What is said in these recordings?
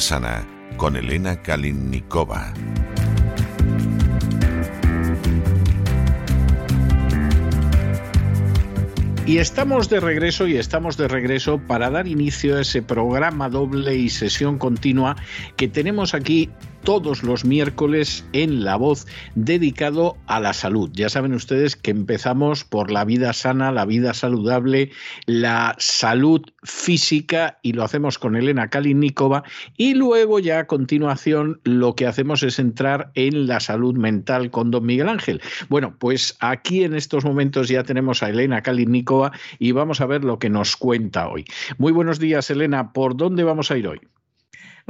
Sana con Elena Kalinnikova. Y estamos de regreso y estamos de regreso para dar inicio a ese programa doble y sesión continua que tenemos aquí todos los miércoles en La Voz dedicado a la salud. Ya saben ustedes que empezamos por la vida sana, la vida saludable, la salud física y lo hacemos con Elena Kalinikova y luego ya a continuación lo que hacemos es entrar en la salud mental con don Miguel Ángel. Bueno, pues aquí en estos momentos ya tenemos a Elena Kalinikova y vamos a ver lo que nos cuenta hoy. Muy buenos días Elena, ¿por dónde vamos a ir hoy?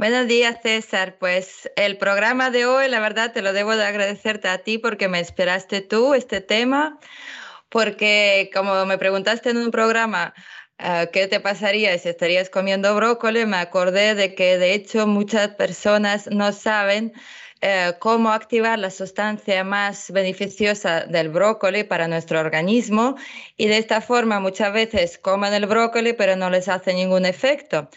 Buenos días, César. Pues el programa de hoy, la verdad, te lo debo de agradecerte a ti porque me esperaste tú este tema, porque como me preguntaste en un programa uh, qué te pasaría si estarías comiendo brócoli, me acordé de que de hecho muchas personas no saben uh, cómo activar la sustancia más beneficiosa del brócoli para nuestro organismo y de esta forma muchas veces comen el brócoli pero no les hace ningún efecto.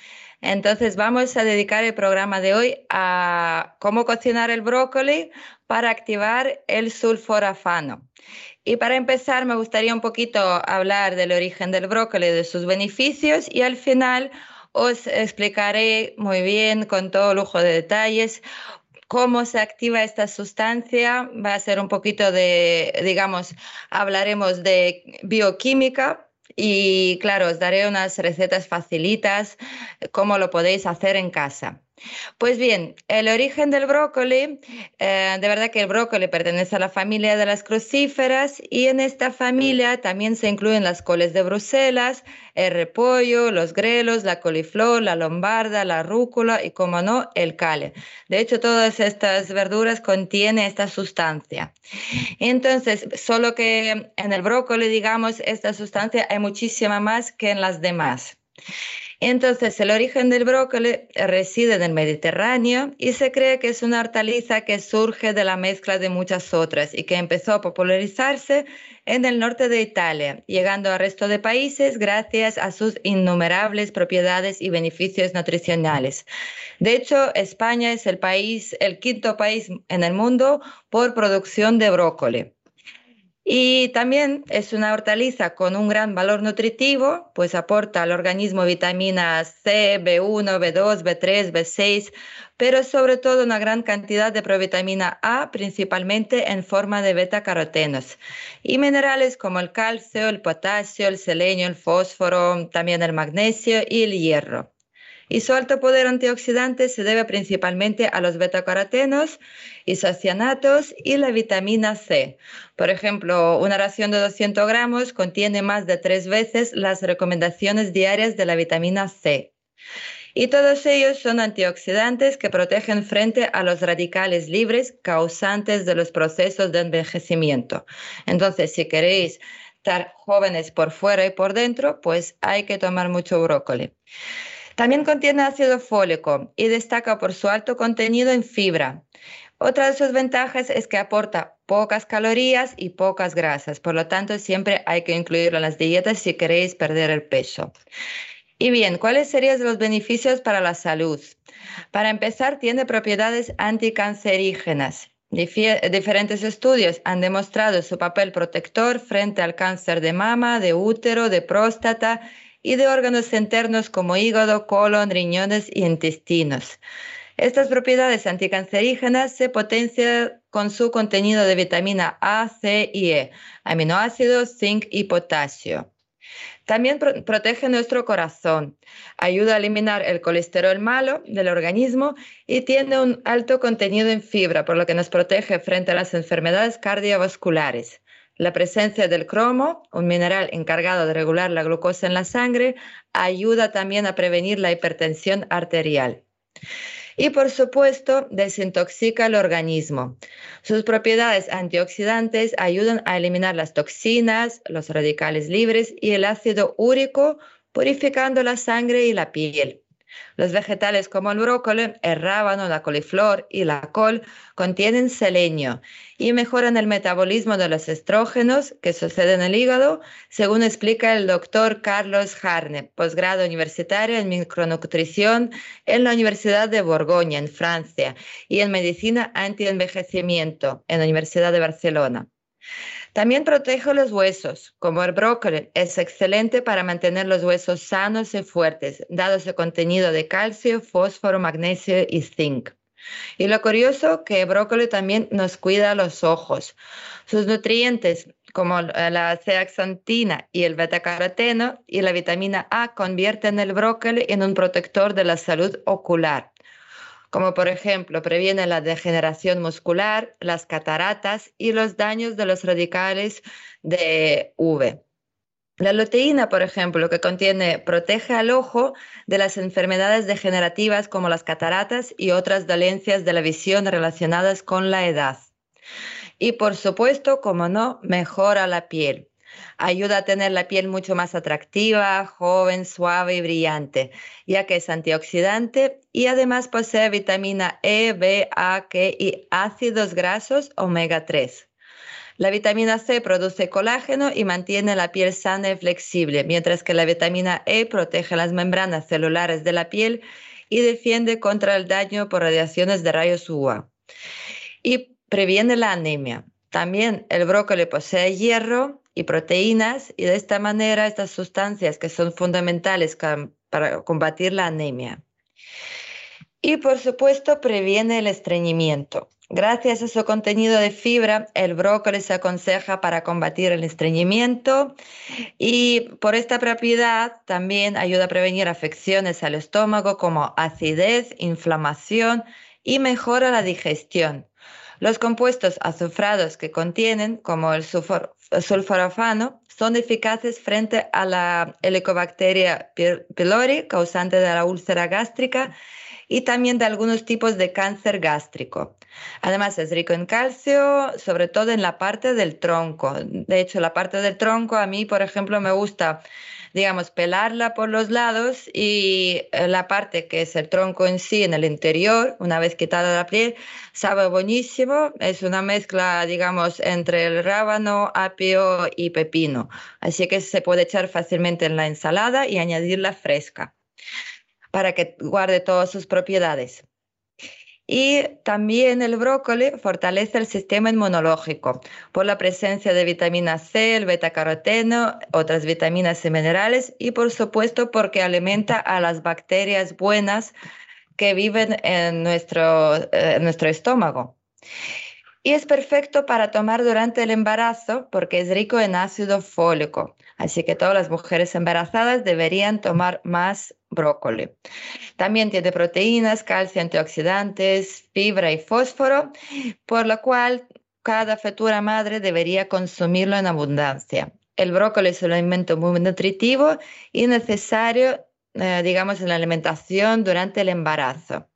Entonces vamos a dedicar el programa de hoy a cómo cocinar el brócoli para activar el sulforafano. Y para empezar me gustaría un poquito hablar del origen del brócoli, de sus beneficios y al final os explicaré muy bien, con todo lujo de detalles, cómo se activa esta sustancia. Va a ser un poquito de, digamos, hablaremos de bioquímica, y claro, os daré unas recetas facilitas, cómo lo podéis hacer en casa. Pues bien, el origen del brócoli, eh, de verdad que el brócoli pertenece a la familia de las crucíferas y en esta familia también se incluyen las coles de Bruselas, el repollo, los grelos, la coliflor, la lombarda, la rúcula y, como no, el cale. De hecho, todas estas verduras contienen esta sustancia. Entonces, solo que en el brócoli, digamos, esta sustancia hay muchísima más que en las demás. Entonces, el origen del brócoli reside en el Mediterráneo y se cree que es una hortaliza que surge de la mezcla de muchas otras y que empezó a popularizarse en el norte de Italia, llegando al resto de países gracias a sus innumerables propiedades y beneficios nutricionales. De hecho, España es el país, el quinto país en el mundo por producción de brócoli. Y también es una hortaliza con un gran valor nutritivo, pues aporta al organismo vitaminas C, B1, B2, B3, B6, pero sobre todo una gran cantidad de provitamina A, principalmente en forma de beta-carotenos, y minerales como el calcio, el potasio, el selenio, el fósforo, también el magnesio y el hierro y su alto poder antioxidante se debe principalmente a los betacarotenos, isocianatos y la vitamina C. Por ejemplo, una ración de 200 gramos contiene más de tres veces las recomendaciones diarias de la vitamina C. Y todos ellos son antioxidantes que protegen frente a los radicales libres causantes de los procesos de envejecimiento. Entonces, si queréis estar jóvenes por fuera y por dentro, pues hay que tomar mucho brócoli. También contiene ácido fólico y destaca por su alto contenido en fibra. Otra de sus ventajas es que aporta pocas calorías y pocas grasas, por lo tanto siempre hay que incluirlo en las dietas si queréis perder el peso. Y bien, ¿cuáles serían los beneficios para la salud? Para empezar, tiene propiedades anticancerígenas. diferentes estudios han demostrado su papel protector frente al cáncer de mama, de útero, de próstata y de órganos internos como hígado, colon, riñones y intestinos. Estas propiedades anticancerígenas se potencian con su contenido de vitamina A, C y E, aminoácidos, zinc y potasio. También protege nuestro corazón, ayuda a eliminar el colesterol malo del organismo y tiene un alto contenido en fibra, por lo que nos protege frente a las enfermedades cardiovasculares. La presencia del cromo, un mineral encargado de regular la glucosa en la sangre, ayuda también a prevenir la hipertensión arterial. Y por supuesto, desintoxica el organismo. Sus propiedades antioxidantes ayudan a eliminar las toxinas, los radicales libres y el ácido úrico, purificando la sangre y la piel. Los vegetales como el brócoli, el rábano, la coliflor y la col contienen selenio y mejoran el metabolismo de los estrógenos que suceden en el hígado, según explica el doctor Carlos Harne, posgrado universitario en micronutrición en la Universidad de Borgoña, en Francia, y en medicina antienvejecimiento en la Universidad de Barcelona. También protege los huesos, como el brócoli. Es excelente para mantener los huesos sanos y fuertes, dado su contenido de calcio, fósforo, magnesio y zinc. Y lo curioso que el brócoli también nos cuida los ojos. Sus nutrientes, como la zeaxantina y el betacaroteno y la vitamina A, convierten el brócoli en un protector de la salud ocular como por ejemplo previene la degeneración muscular, las cataratas y los daños de los radicales de UV. La luteína, por ejemplo, que contiene, protege al ojo de las enfermedades degenerativas como las cataratas y otras dolencias de la visión relacionadas con la edad. Y por supuesto, como no, mejora la piel. Ayuda a tener la piel mucho más atractiva, joven, suave y brillante, ya que es antioxidante y además posee vitamina E, B, A, K y ácidos grasos omega 3. La vitamina C produce colágeno y mantiene la piel sana y flexible, mientras que la vitamina E protege las membranas celulares de la piel y defiende contra el daño por radiaciones de rayos UVA. Y previene la anemia. También el brócoli posee hierro, y proteínas y de esta manera estas sustancias que son fundamentales para combatir la anemia. Y por supuesto previene el estreñimiento. Gracias a su contenido de fibra, el brócoli se aconseja para combatir el estreñimiento y por esta propiedad también ayuda a prevenir afecciones al estómago como acidez, inflamación y mejora la digestión. Los compuestos azufrados que contienen, como el sulforafano, son eficaces frente a la Helicobacteria pylori, causante de la úlcera gástrica, y también de algunos tipos de cáncer gástrico. Además, es rico en calcio, sobre todo en la parte del tronco. De hecho, la parte del tronco a mí, por ejemplo, me gusta digamos, pelarla por los lados y eh, la parte que es el tronco en sí, en el interior, una vez quitada la piel, sabe buenísimo. Es una mezcla, digamos, entre el rábano, apio y pepino. Así que se puede echar fácilmente en la ensalada y añadirla fresca para que guarde todas sus propiedades. Y también el brócoli fortalece el sistema inmunológico por la presencia de vitamina C, el betacaroteno, otras vitaminas y minerales y por supuesto porque alimenta a las bacterias buenas que viven en nuestro, eh, nuestro estómago. Y es perfecto para tomar durante el embarazo porque es rico en ácido fólico. Así que todas las mujeres embarazadas deberían tomar más brócoli. También tiene proteínas, calcio, antioxidantes, fibra y fósforo, por lo cual cada futura madre debería consumirlo en abundancia. El brócoli es un alimento muy nutritivo y necesario, eh, digamos, en la alimentación durante el embarazo.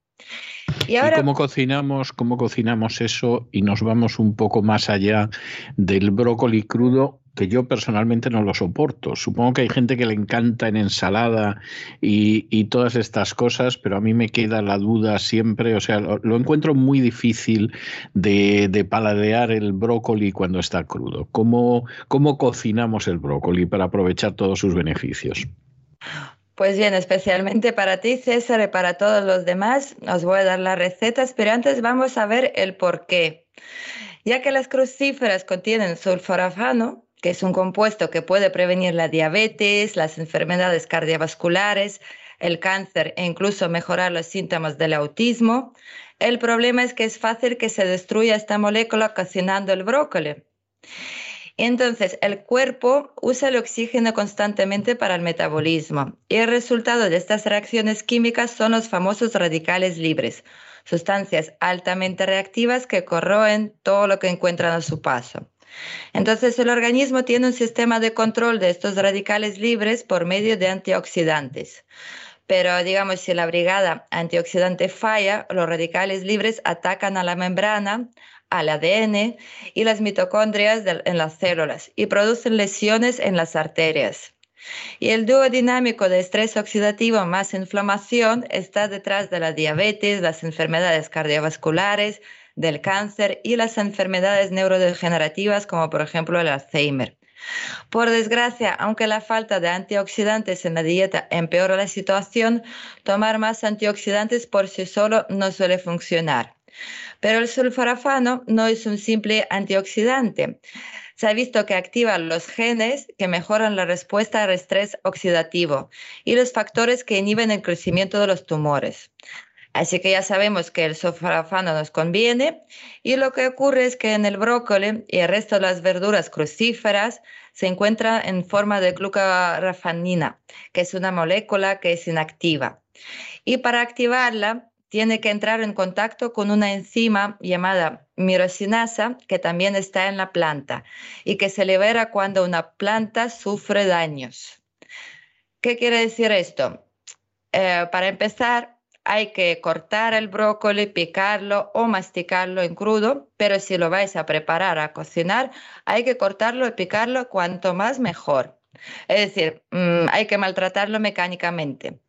Y, ahora... cómo cocinamos, cómo cocinamos eso y nos vamos un poco más allá del brócoli crudo que yo personalmente no lo soporto. Supongo que hay gente que le encanta en ensalada y, todas estas cosas, pero a mí me queda la duda siempre, o sea, lo, encuentro muy difícil de, paladear el brócoli cuando está crudo. ¿Cómo, ¿Cómo cocinamos el brócoli para aprovechar todos sus beneficios? Pues bien, especialmente para ti, César, y para todos los demás, os voy a dar las recetas, pero antes vamos a ver el por qué. Ya que las crucíferas contienen sulforafano, que es un compuesto que puede prevenir la diabetes, las enfermedades cardiovasculares, el cáncer e incluso mejorar los síntomas del autismo. El problema es que es fácil que se destruya esta molécula cocinando el brócoli. Entonces, el cuerpo usa el oxígeno constantemente para el metabolismo y el resultado de estas reacciones químicas son los famosos radicales libres, sustancias altamente reactivas que corroen todo lo que encuentran a su paso. Entonces, el organismo tiene un sistema de control de estos radicales libres por medio de antioxidantes. Pero digamos, si la brigada antioxidante falla, los radicales libres atacan a la membrana, al ADN y las mitocondrias en las células y producen lesiones en las arterias. Y el dúo dinámico de estrés oxidativo más inflamación está detrás de la diabetes, las enfermedades cardiovasculares, del cáncer y las enfermedades neurodegenerativas como por ejemplo el Alzheimer. Por desgracia, aunque la falta de antioxidantes en la dieta empeora la situación, tomar más antioxidantes por sí solo no suele funcionar. Pero el sulforafano no es un simple antioxidante. Se ha visto que activa los genes que mejoran la respuesta al estrés oxidativo y los factores que inhiben el crecimiento de los tumores. Así que ya sabemos que el sulforafano nos conviene y lo que ocurre es que en el brócoli y el resto de las verduras crucíferas se encuentra en forma de glucarafanina, que es una molécula que es inactiva. Y para activarla tiene que entrar en contacto con una enzima llamada mirosinasa que también está en la planta y que se libera cuando una planta sufre daños. ¿Qué quiere decir esto? Eh, para empezar, hay que cortar el brócoli, picarlo o masticarlo en crudo, pero si lo vais a preparar a cocinar, hay que cortarlo y picarlo cuanto más mejor. Es decir, mm, hay que maltratarlo mecánicamente.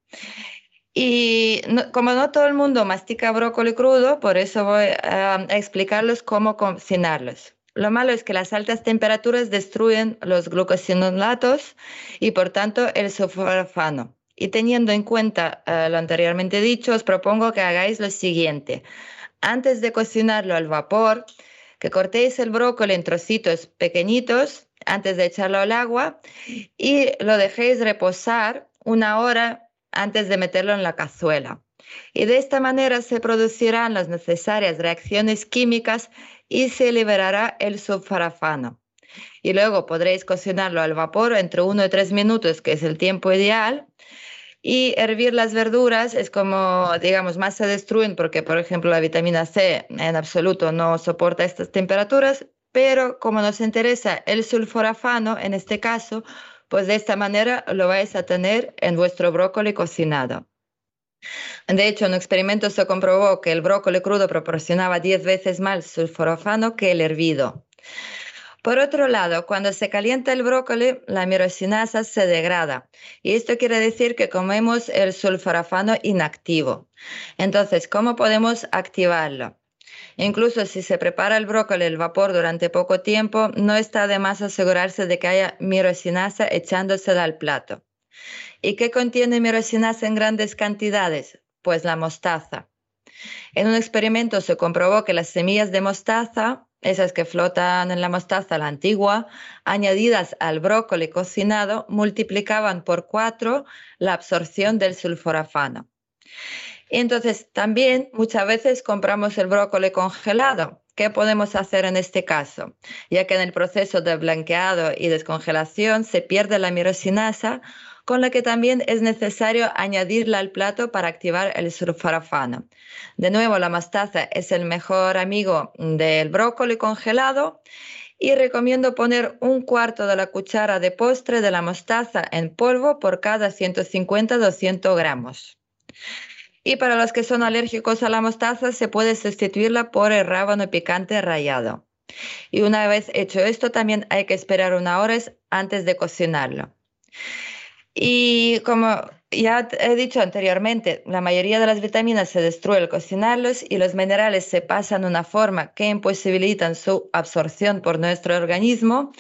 Y como no todo el mundo mastica brócoli crudo, por eso voy a, explicarles cómo cocinarlos. Lo malo es que las altas temperaturas destruyen los glucosinolatos y por tanto el sulforafano. Y teniendo en cuenta eh, lo anteriormente dicho, os propongo que hagáis lo siguiente. Antes de cocinarlo al vapor, que cortéis el brócoli en trocitos pequeñitos antes de echarlo al agua y lo dejéis reposar una hora antes de meterlo en la cazuela. Y de esta manera se producirán las necesarias reacciones químicas y se liberará el sulforafano. Y luego podréis cocinarlo al vapor entre 1 y 3 minutos, que es el tiempo ideal. Y hervir las verduras es como, digamos, más se destruyen porque, por ejemplo, la vitamina C en absoluto no soporta estas temperaturas, pero como nos interesa el sulforafano, en este caso, pues de esta manera lo vais a tener en vuestro brócoli cocinado. De hecho, en un experimento se comprobó que el brócoli crudo proporcionaba 10 veces más sulforafano que el hervido. Por otro lado, cuando se calienta el brócoli, la mirosinasa se degrada y esto quiere decir que comemos el sulforafano inactivo. Entonces, ¿cómo podemos activarlo? Incluso si se prepara el brócoli al vapor durante poco tiempo, no está de más asegurarse de que haya mirosinasa echándosela al plato. ¿Y qué contiene mirosinasa en grandes cantidades? Pues la mostaza. En un experimento se comprobó que las semillas de mostaza, esas que flotan en la mostaza, la antigua, añadidas al brócoli cocinado, multiplicaban por cuatro la absorción del sulforafano. Entonces, también muchas veces compramos el brócoli congelado. ¿Qué podemos hacer en este caso? Ya que en el proceso de blanqueado y descongelación se pierde la mirosinasa, con la que también es necesario añadirla al plato para activar el sulforafano. De nuevo, la mostaza es el mejor amigo del brócoli congelado y recomiendo poner un cuarto de la cuchara de postre de la mostaza en polvo por cada 150-200 gramos. Y para los que son alérgicos a la mostaza, se puede sustituirla por el rábano picante rallado. Y una vez hecho esto, también hay que esperar una hora antes de cocinarlo. Y como ya he dicho anteriormente, la mayoría de las vitaminas se destruyen al cocinarlos y los minerales se pasan de una forma que imposibilitan su absorción por nuestro organismo.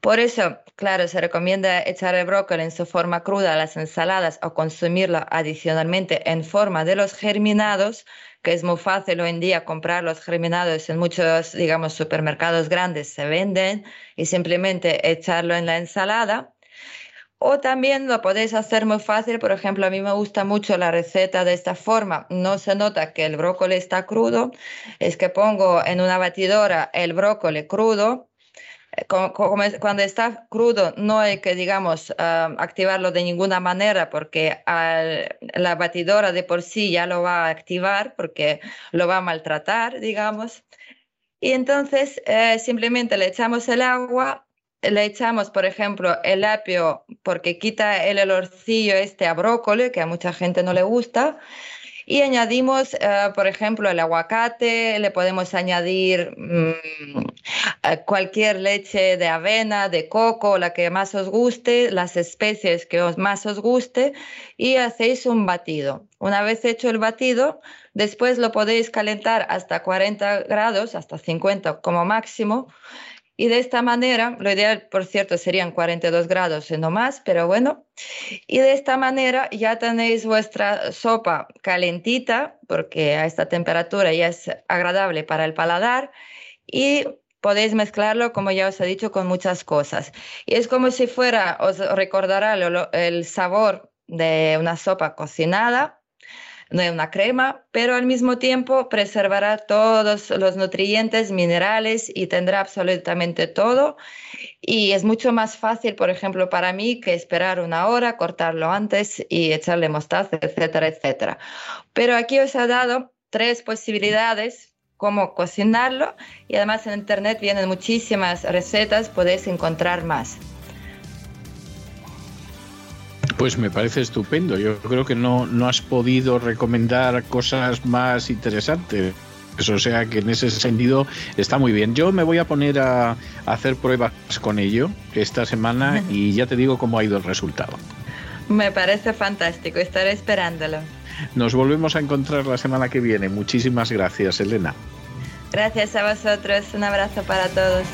Por eso, claro, se recomienda echar el brócoli en su forma cruda a las ensaladas o consumirlo adicionalmente en forma de los germinados, que es muy fácil hoy en día comprar los germinados en muchos, digamos, supermercados grandes, se venden y simplemente echarlo en la ensalada. O también lo podéis hacer muy fácil, por ejemplo, a mí me gusta mucho la receta de esta forma. No se nota que el brócoli está crudo, es que pongo en una batidora el brócoli crudo, cuando está crudo no hay que, digamos, ah, activarlo de ninguna manera porque la batidora de por sí ya lo va a activar porque lo va a maltratar, digamos. Y entonces eh, simplemente le echamos el agua, le echamos, por ejemplo, el apio porque quita el olorcillo este a brócoli, que a mucha gente no le gusta. Y añadimos, eh, por ejemplo, el aguacate, le podemos añadir mm, eh, cualquier leche de avena, de coco, la que más os guste, las especies que os más os guste y hacéis un batido. Una vez hecho el batido, después lo podéis calentar hasta 40 grados, hasta 50 como máximo y de esta manera, lo ideal, por cierto, serían 42 grados y no más, pero bueno. Y de esta manera ya tenéis vuestra sopa calentita, porque a esta temperatura ya es agradable para el paladar. Y podéis mezclarlo, como ya os he dicho, con muchas cosas. Y es como si fuera, os recordará el sabor de una sopa cocinada, no es una crema, pero al mismo tiempo preservará todos los nutrientes, minerales y tendrá absolutamente todo. Y es mucho más fácil, por ejemplo, para mí que esperar una hora, cortarlo antes y echarle mostaza, etcétera, etcétera. Pero aquí os he dado tres posibilidades cómo cocinarlo y además en internet vienen muchísimas recetas, podéis encontrar más. Pues me parece estupendo. Yo creo que no, no has podido recomendar cosas más interesantes. O sea que en ese sentido está muy bien. Yo me voy a poner a, hacer pruebas con ello esta semana y ya te digo cómo ha ido el resultado. Me parece fantástico, estaré esperándolo. Nos volvemos a encontrar la semana que viene. Muchísimas gracias, Elena. Gracias a vosotros, un abrazo para todos.